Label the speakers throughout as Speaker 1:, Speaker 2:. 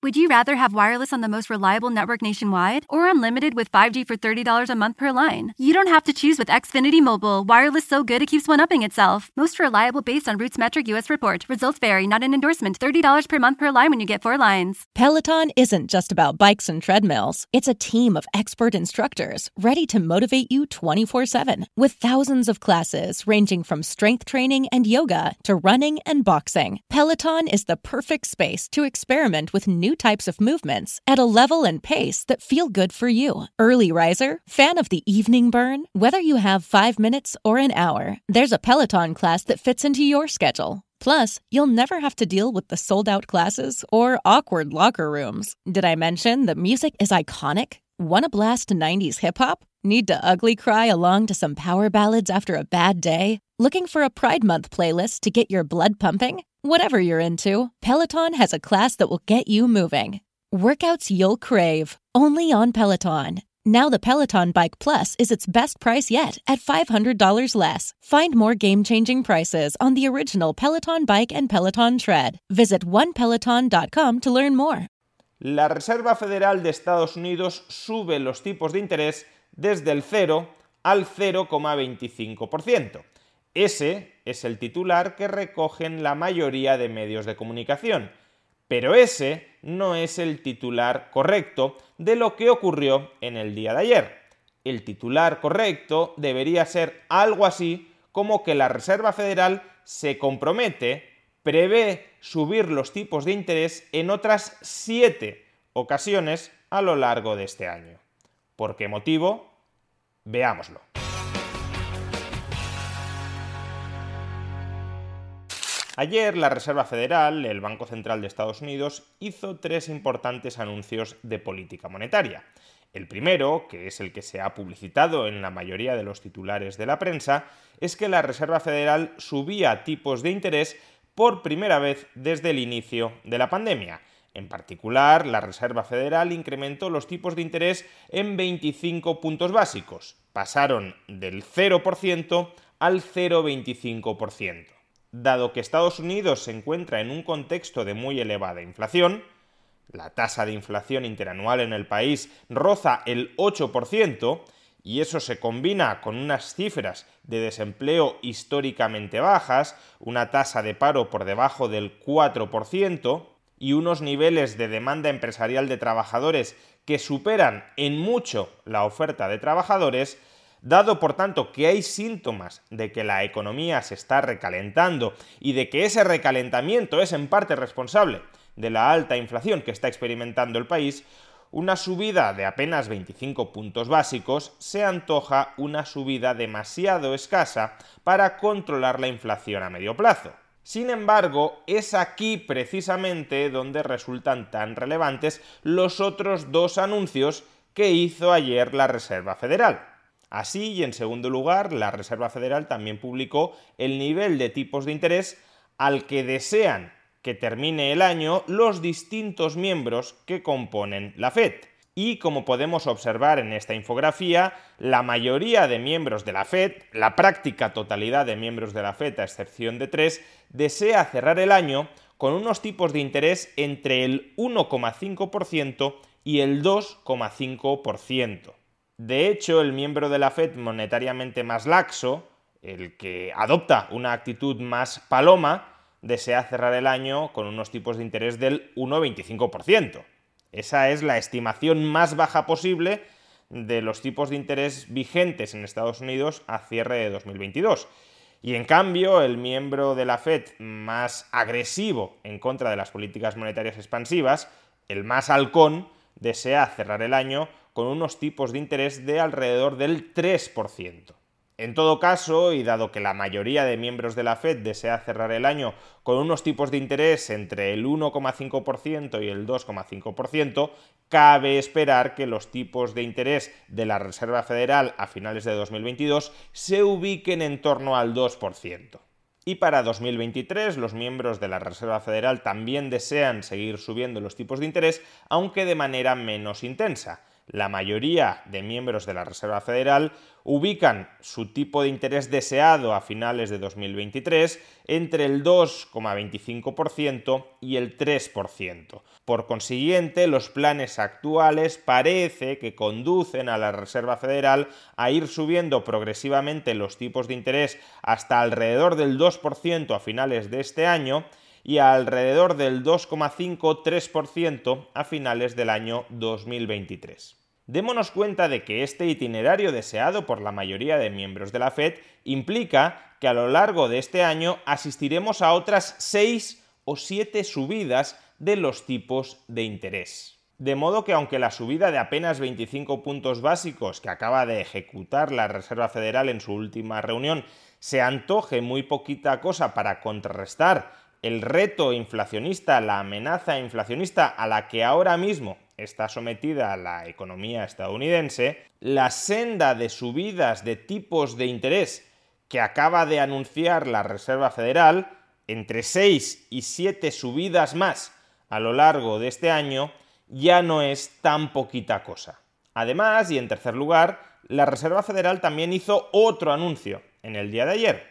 Speaker 1: Would you rather have wireless on the most reliable network nationwide or unlimited with 5G for $30 a month per line? You don't have to choose with Xfinity Mobile. Wireless so good it keeps one upping itself. Most reliable based on Roots Metric US report. Results vary, not an endorsement. $30 per month per line when you get four lines.
Speaker 2: Peloton isn't just about bikes and treadmills. It's a team of expert instructors ready to motivate you 24-7 with thousands of classes ranging from strength training and yoga to running and boxing. Peloton is the perfect space to experiment with new types of movements at a level and pace that feel good for you. Early riser, fan of the evening burn, whether you have five minutes or an hour, there's a Peloton class that fits into your schedule. Plus, you'll never have to deal with the sold out classes or awkward locker rooms. Did I mention that music is iconic? Want to blast 90s hip hop? Need to ugly cry along to some power ballads after a bad day? Looking for a Pride Month playlist to get your blood pumping? Whatever you're into, Peloton has a class that will get you moving. Workouts you'll crave, only on Peloton. Now the Peloton Bike Plus is its best price yet at $500 less. Find more game-changing prices on the original Peloton Bike and Peloton Tread. Visit onepeloton.com to learn more.
Speaker 3: La Reserva Federal de Estados Unidos sube los tipos de interés desde el 0 al 0,25%. Ese es el titular que recogen la mayoría de medios de comunicación. Pero ese no es el titular correcto de lo que ocurrió en el día de ayer. El titular correcto debería ser algo así como que la Reserva Federal se compromete, prevé subir los tipos de interés en otras siete ocasiones a lo largo de este año. ¿Por qué motivo? Veámoslo. Ayer la Reserva Federal, el Banco Central de Estados Unidos, hizo tres importantes anuncios de política monetaria. El primero, que es el que se ha publicitado en la mayoría de los titulares de la prensa, es que la Reserva Federal subía tipos de interés por primera vez desde el inicio de la pandemia. En particular, la Reserva Federal incrementó los tipos de interés en 25 puntos básicos. Pasaron del 0% al 0,25% dado que Estados Unidos se encuentra en un contexto de muy elevada inflación, la tasa de inflación interanual en el país roza el 8%, y eso se combina con unas cifras de desempleo históricamente bajas, una tasa de paro por debajo del 4% y unos niveles de demanda empresarial de trabajadores que superan en mucho la oferta de trabajadores, Dado, por tanto, que hay síntomas de que la economía se está recalentando y de que ese recalentamiento es en parte responsable de la alta inflación que está experimentando el país, una subida de apenas 25 puntos básicos se antoja una subida demasiado escasa para controlar la inflación a medio plazo. Sin embargo, es aquí precisamente donde resultan tan relevantes los otros dos anuncios que hizo ayer la Reserva Federal. Así, y en segundo lugar, la Reserva Federal también publicó el nivel de tipos de interés al que desean que termine el año los distintos miembros que componen la Fed. Y como podemos observar en esta infografía, la mayoría de miembros de la Fed, la práctica totalidad de miembros de la Fed, a excepción de tres, desea cerrar el año con unos tipos de interés entre el 1,5% y el 2,5%. De hecho, el miembro de la Fed monetariamente más laxo, el que adopta una actitud más paloma, desea cerrar el año con unos tipos de interés del 1,25%. Esa es la estimación más baja posible de los tipos de interés vigentes en Estados Unidos a cierre de 2022. Y en cambio, el miembro de la Fed más agresivo en contra de las políticas monetarias expansivas, el más halcón, desea cerrar el año con unos tipos de interés de alrededor del 3%. En todo caso, y dado que la mayoría de miembros de la Fed desea cerrar el año con unos tipos de interés entre el 1,5% y el 2,5%, cabe esperar que los tipos de interés de la Reserva Federal a finales de 2022 se ubiquen en torno al 2%. Y para 2023 los miembros de la Reserva Federal también desean seguir subiendo los tipos de interés, aunque de manera menos intensa la mayoría de miembros de la Reserva Federal ubican su tipo de interés deseado a finales de 2023 entre el 2,25% y el 3%. Por consiguiente, los planes actuales parece que conducen a la Reserva Federal a ir subiendo progresivamente los tipos de interés hasta alrededor del 2% a finales de este año y alrededor del 2,5-3% a finales del año 2023 démonos cuenta de que este itinerario deseado por la mayoría de miembros de la Fed implica que a lo largo de este año asistiremos a otras seis o siete subidas de los tipos de interés. De modo que aunque la subida de apenas 25 puntos básicos que acaba de ejecutar la Reserva Federal en su última reunión se antoje muy poquita cosa para contrarrestar el reto inflacionista, la amenaza inflacionista a la que ahora mismo está sometida a la economía estadounidense, la senda de subidas de tipos de interés que acaba de anunciar la Reserva Federal, entre 6 y 7 subidas más a lo largo de este año, ya no es tan poquita cosa. Además, y en tercer lugar, la Reserva Federal también hizo otro anuncio en el día de ayer,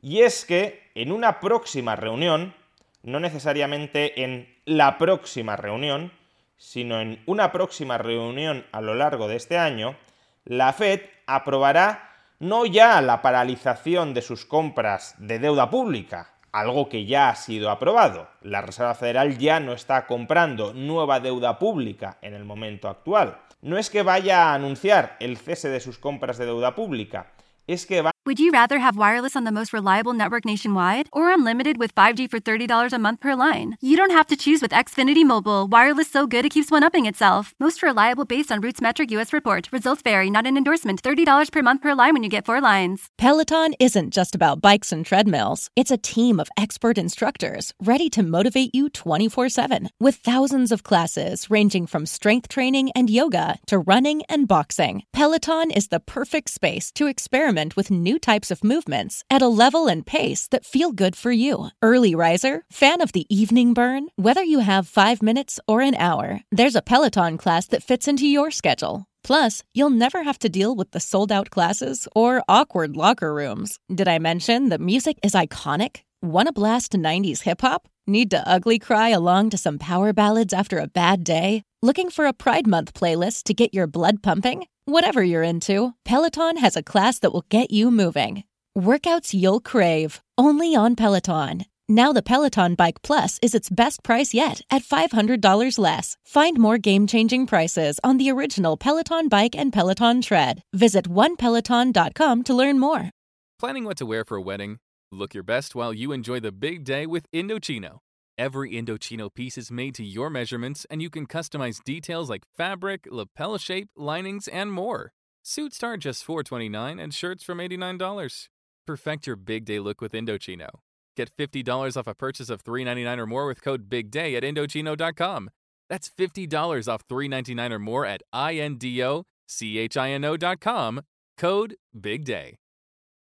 Speaker 3: y es que en una próxima reunión, no necesariamente en la próxima reunión, sino en una próxima reunión a lo largo de este año, la Fed aprobará no ya la paralización de sus compras de deuda pública, algo que ya ha sido aprobado. La Reserva Federal ya no está comprando nueva deuda pública en el momento actual. No es que vaya a anunciar el cese de sus compras de deuda pública, es que va
Speaker 1: Would you rather have wireless on the most reliable network nationwide or unlimited with 5G for $30 a month per line? You don't have to choose with Xfinity Mobile. Wireless so good it keeps one upping itself. Most reliable based on Roots Metric US report. Results vary, not an endorsement. $30 per month per line when you get four lines.
Speaker 2: Peloton isn't just about bikes and treadmills. It's a team of expert instructors ready to motivate you 24/7 with thousands of classes ranging from strength training and yoga to running and boxing. Peloton is the perfect space to experiment with new types of movements at a level and pace that feel good for you. Early riser, fan of the evening burn, whether you have 5 minutes or an hour, there's a Peloton class that fits into your schedule. Plus, you'll never have to deal with the sold out classes or awkward locker rooms. Did I mention that music is iconic? Want to blast 90s hip hop? Need to ugly cry along to some power ballads after a bad day? Looking for a Pride Month playlist to get your blood pumping? Whatever you're into, Peloton has a class that will get you moving. Workouts you'll crave, only on Peloton. Now the Peloton Bike Plus is its best price yet at $500 less. Find more game-changing prices on the original Peloton Bike and Peloton Tread. Visit onepeloton.com to learn more.
Speaker 4: Planning what to wear for a wedding? Look your best while you enjoy the big day with Indochino. Every Indochino piece is made to your measurements, and you can customize details like fabric, lapel shape, linings, and more. Suits start just 429 and shirts from $89. Perfect your big day look with Indochino. Get $50 off a purchase of 399 or more with code BIGDAY at Indochino.com. That's $50 off 399 or more at INDOCHINO.com. Code BIGDAY.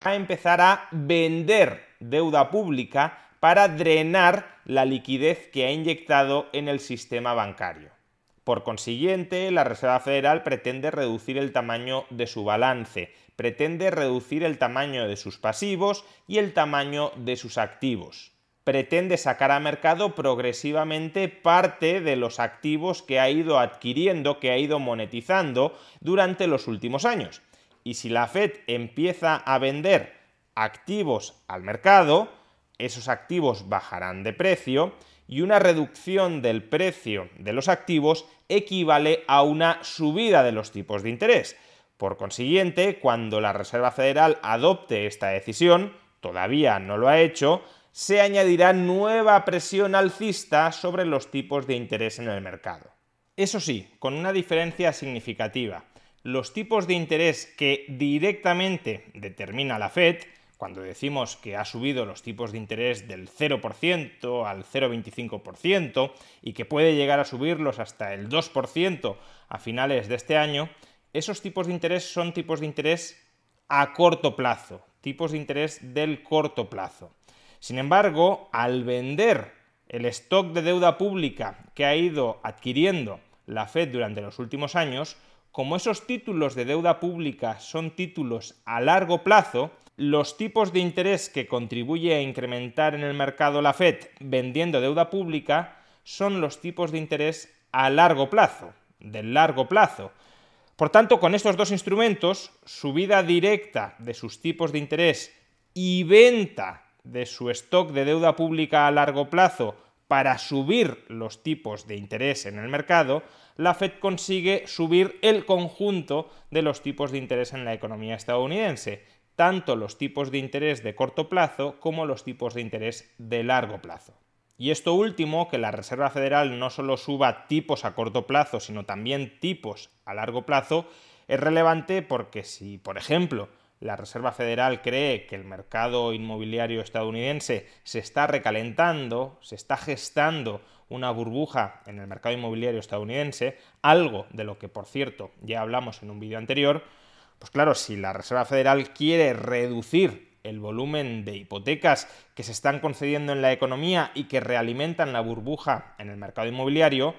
Speaker 3: A empezar a vender deuda pública para drenar la liquidez que ha inyectado en el sistema bancario. Por consiguiente, la Reserva Federal pretende reducir el tamaño de su balance, pretende reducir el tamaño de sus pasivos y el tamaño de sus activos. Pretende sacar a mercado progresivamente parte de los activos que ha ido adquiriendo, que ha ido monetizando durante los últimos años. Y si la Fed empieza a vender activos al mercado, esos activos bajarán de precio y una reducción del precio de los activos equivale a una subida de los tipos de interés. Por consiguiente, cuando la Reserva Federal adopte esta decisión, todavía no lo ha hecho, se añadirá nueva presión alcista sobre los tipos de interés en el mercado. Eso sí, con una diferencia significativa. los tipos de interés que directamente determina la Fed, cuando decimos que ha subido los tipos de interés del 0% al 0,25% y que puede llegar a subirlos hasta el 2% a finales de este año, esos tipos de interés son tipos de interés a corto plazo, tipos de interés del corto plazo. Sin embargo, al vender el stock de deuda pública que ha ido adquiriendo la Fed durante los últimos años, como esos títulos de deuda pública son títulos a largo plazo, los tipos de interés que contribuye a incrementar en el mercado la Fed vendiendo deuda pública son los tipos de interés a largo plazo, del largo plazo. Por tanto, con estos dos instrumentos, subida directa de sus tipos de interés y venta de su stock de deuda pública a largo plazo para subir los tipos de interés en el mercado, la Fed consigue subir el conjunto de los tipos de interés en la economía estadounidense, tanto los tipos de interés de corto plazo como los tipos de interés de largo plazo. Y esto último, que la Reserva Federal no solo suba tipos a corto plazo, sino también tipos a largo plazo, es relevante porque si, por ejemplo, la Reserva Federal cree que el mercado inmobiliario estadounidense se está recalentando, se está gestando una burbuja en el mercado inmobiliario estadounidense, algo de lo que, por cierto, ya hablamos en un vídeo anterior, pues claro, si la Reserva Federal quiere reducir el volumen de hipotecas que se están concediendo en la economía y que realimentan la burbuja en el mercado inmobiliario,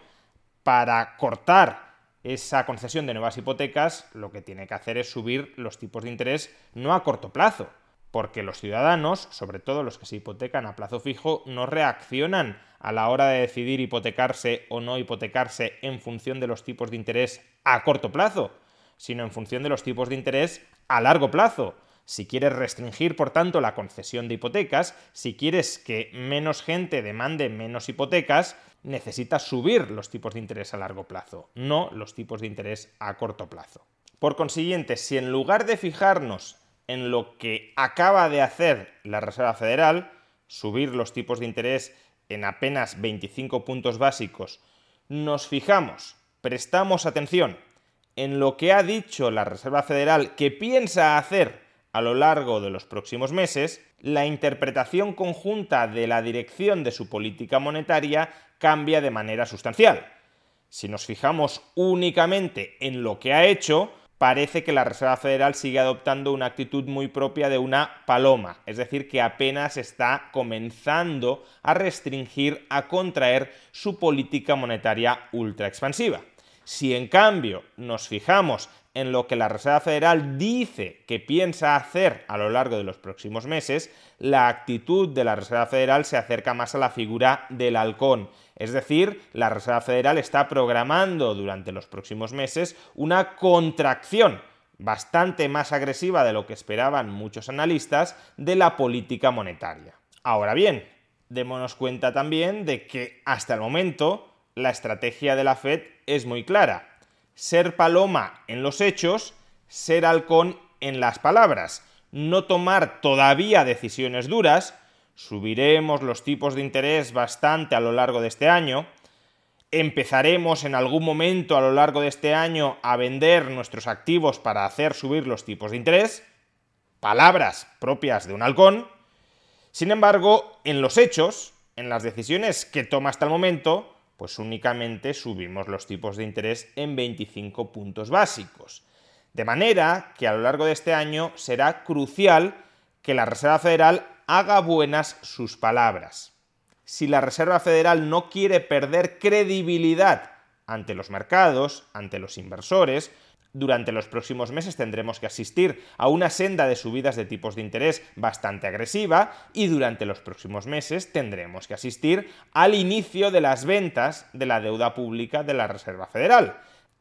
Speaker 3: para cortar esa concesión de nuevas hipotecas, lo que tiene que hacer es subir los tipos de interés no a corto plazo, porque los ciudadanos, sobre todo los que se hipotecan a plazo fijo, no reaccionan a la hora de decidir hipotecarse o no hipotecarse en función de los tipos de interés a corto plazo, sino en función de los tipos de interés a largo plazo. Si quieres restringir, por tanto, la concesión de hipotecas, si quieres que menos gente demande menos hipotecas, necesitas subir los tipos de interés a largo plazo, no los tipos de interés a corto plazo. Por consiguiente, si en lugar de fijarnos en lo que acaba de hacer la Reserva Federal, subir los tipos de interés en apenas 25 puntos básicos, nos fijamos, prestamos atención en lo que ha dicho la Reserva Federal que piensa hacer a lo largo de los próximos meses, la interpretación conjunta de la dirección de su política monetaria cambia de manera sustancial. Si nos fijamos únicamente en lo que ha hecho, parece que la Reserva Federal sigue adoptando una actitud muy propia de una paloma, es decir, que apenas está comenzando a restringir, a contraer su política monetaria ultra expansiva. Si en cambio nos fijamos en lo que la Reserva Federal dice que piensa hacer a lo largo de los próximos meses, la actitud de la Reserva Federal se acerca más a la figura del halcón. Es decir, la Reserva Federal está programando durante los próximos meses una contracción bastante más agresiva de lo que esperaban muchos analistas de la política monetaria. Ahora bien, démonos cuenta también de que hasta el momento la estrategia de la Fed es muy clara. Ser paloma en los hechos, ser halcón en las palabras, no tomar todavía decisiones duras, subiremos los tipos de interés bastante a lo largo de este año, empezaremos en algún momento a lo largo de este año a vender nuestros activos para hacer subir los tipos de interés, palabras propias de un halcón, sin embargo, en los hechos, en las decisiones que toma hasta el momento, pues únicamente subimos los tipos de interés en 25 puntos básicos. De manera que a lo largo de este año será crucial que la Reserva Federal haga buenas sus palabras. Si la Reserva Federal no quiere perder credibilidad ante los mercados, ante los inversores, durante los próximos meses tendremos que asistir a una senda de subidas de tipos de interés bastante agresiva y durante los próximos meses tendremos que asistir al inicio de las ventas de la deuda pública de la Reserva Federal.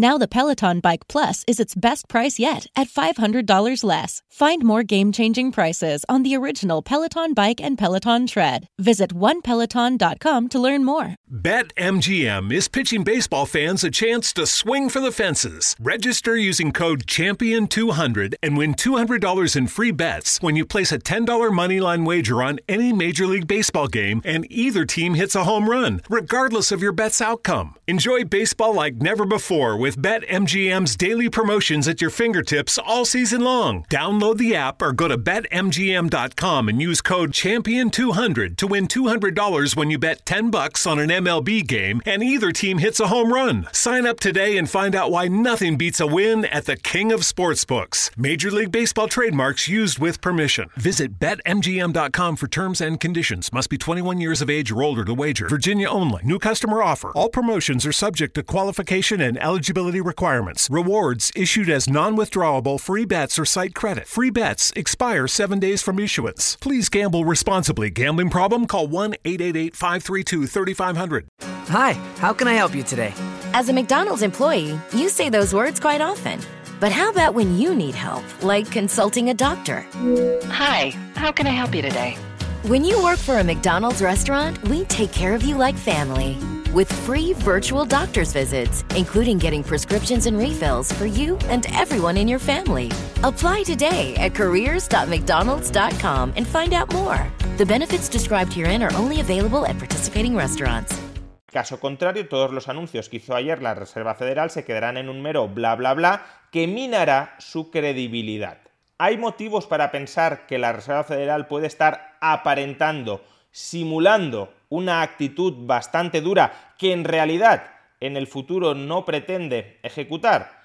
Speaker 2: Now the Peloton Bike Plus is its best price yet at $500 less. Find more game-changing prices on the original Peloton Bike and Peloton Tread. Visit onepeloton.com to learn more.
Speaker 5: BetMGM is pitching baseball fans a chance to swing for the fences. Register using code CHAMPION200 and win $200 in free bets when you place a $10 moneyline wager on any Major League Baseball game and either team hits a home run, regardless of your bet's outcome. Enjoy baseball like never before with BetMGM's daily promotions at your fingertips all season long. Download the app or go to betmgm.com and use code CHAMPION200 to win $200 when you bet 10 bucks on an MLB game and either team hits a home run. Sign up today and find out why nothing beats a win at the King of Sportsbooks. Major League Baseball trademarks used with permission. Visit betmgm.com for terms and conditions. Must be 21 years of age or older to wager. Virginia only. New customer offer. All promotions are subject to qualification and eligibility requirements. Rewards issued as non withdrawable free bets or site credit. Free bets expire seven days from issuance. Please gamble responsibly. Gambling problem? Call 1 888 532 3500.
Speaker 6: Hi, how can I help you today?
Speaker 7: As a McDonald's employee, you say those words quite often. But how about when you need help, like consulting a doctor?
Speaker 8: Hi, how can I help you today?
Speaker 7: When you work for a McDonald's restaurant, we take care of you like family. With free virtual doctor's visits, including getting prescriptions and refills for you and everyone in your family. Apply today at careers.mcdonalds.com and find out more. The benefits described herein are only available at participating restaurants.
Speaker 3: Caso contrario, todos los anuncios que hizo ayer la Reserva Federal se quedarán en un mero bla bla bla que minará su credibilidad. Hay motivos para pensar que la Reserva Federal puede estar aparentando, simulando una actitud bastante dura que en realidad en el futuro no pretende ejecutar?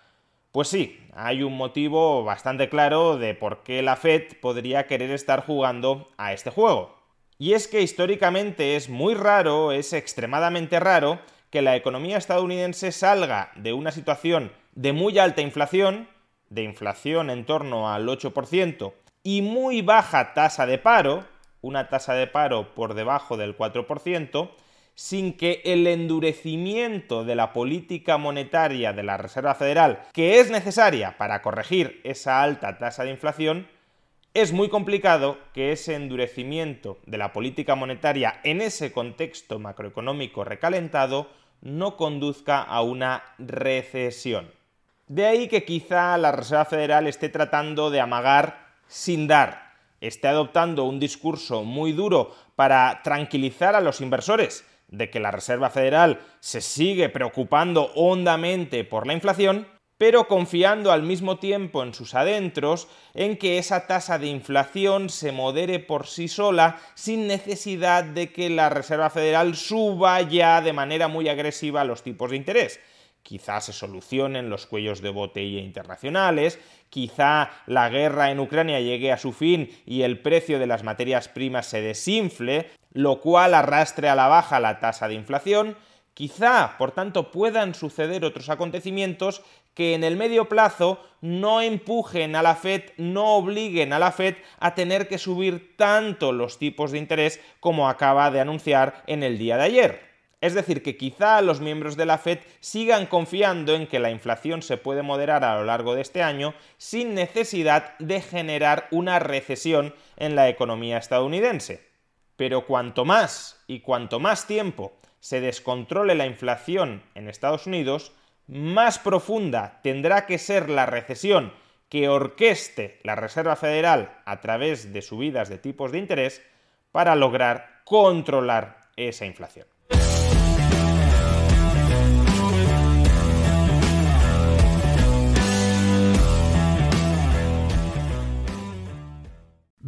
Speaker 3: Pues sí, hay un motivo bastante claro de por qué la Fed podría querer estar jugando a este juego. Y es que históricamente es muy raro, es extremadamente raro, que la economía estadounidense salga de una situación de muy alta inflación, de inflación en torno al 8%, y muy baja tasa de paro, una tasa de paro por debajo del 4%, sin que el endurecimiento de la política monetaria de la Reserva Federal, que es necesaria para corregir esa alta tasa de inflación, es muy complicado que ese endurecimiento de la política monetaria en ese contexto macroeconómico recalentado no conduzca a una recesión. De ahí que quizá la Reserva Federal esté tratando de amagar sin dar, esté adoptando un discurso muy duro para tranquilizar a los inversores de que la Reserva Federal se sigue preocupando hondamente por la inflación, pero confiando al mismo tiempo en sus adentros en que esa tasa de inflación se modere por sí sola sin necesidad de que la Reserva Federal suba ya de manera muy agresiva los tipos de interés. Quizás se solucionen los cuellos de botella internacionales, quizá la guerra en Ucrania llegue a su fin y el precio de las materias primas se desinfle, lo cual arrastre a la baja la tasa de inflación, quizá, por tanto, puedan suceder otros acontecimientos que en el medio plazo no empujen a la Fed, no obliguen a la Fed a tener que subir tanto los tipos de interés como acaba de anunciar en el día de ayer. Es decir, que quizá los miembros de la Fed sigan confiando en que la inflación se puede moderar a lo largo de este año sin necesidad de generar una recesión en la economía estadounidense. Pero cuanto más y cuanto más tiempo se descontrole la inflación en Estados Unidos, más profunda tendrá que ser la recesión que orqueste la Reserva Federal a través de subidas de tipos de interés para lograr controlar esa inflación.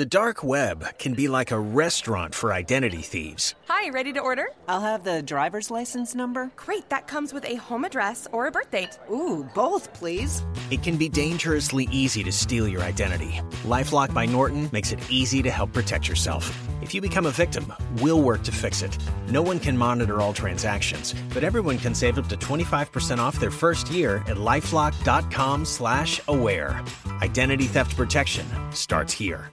Speaker 9: The dark web can be like a restaurant for identity thieves.
Speaker 10: Hi, ready to order?
Speaker 11: I'll have the driver's license number.
Speaker 10: Great, that comes with a home address or a birth date.
Speaker 11: Ooh, both, please.
Speaker 9: It can be dangerously easy to steal your identity. Lifelock by Norton makes it easy to help protect yourself. If you become a victim, we'll work to fix it. No one can monitor all transactions, but everyone can save up to 25% off their first year at lifelock.com/aware. Identity theft protection starts here.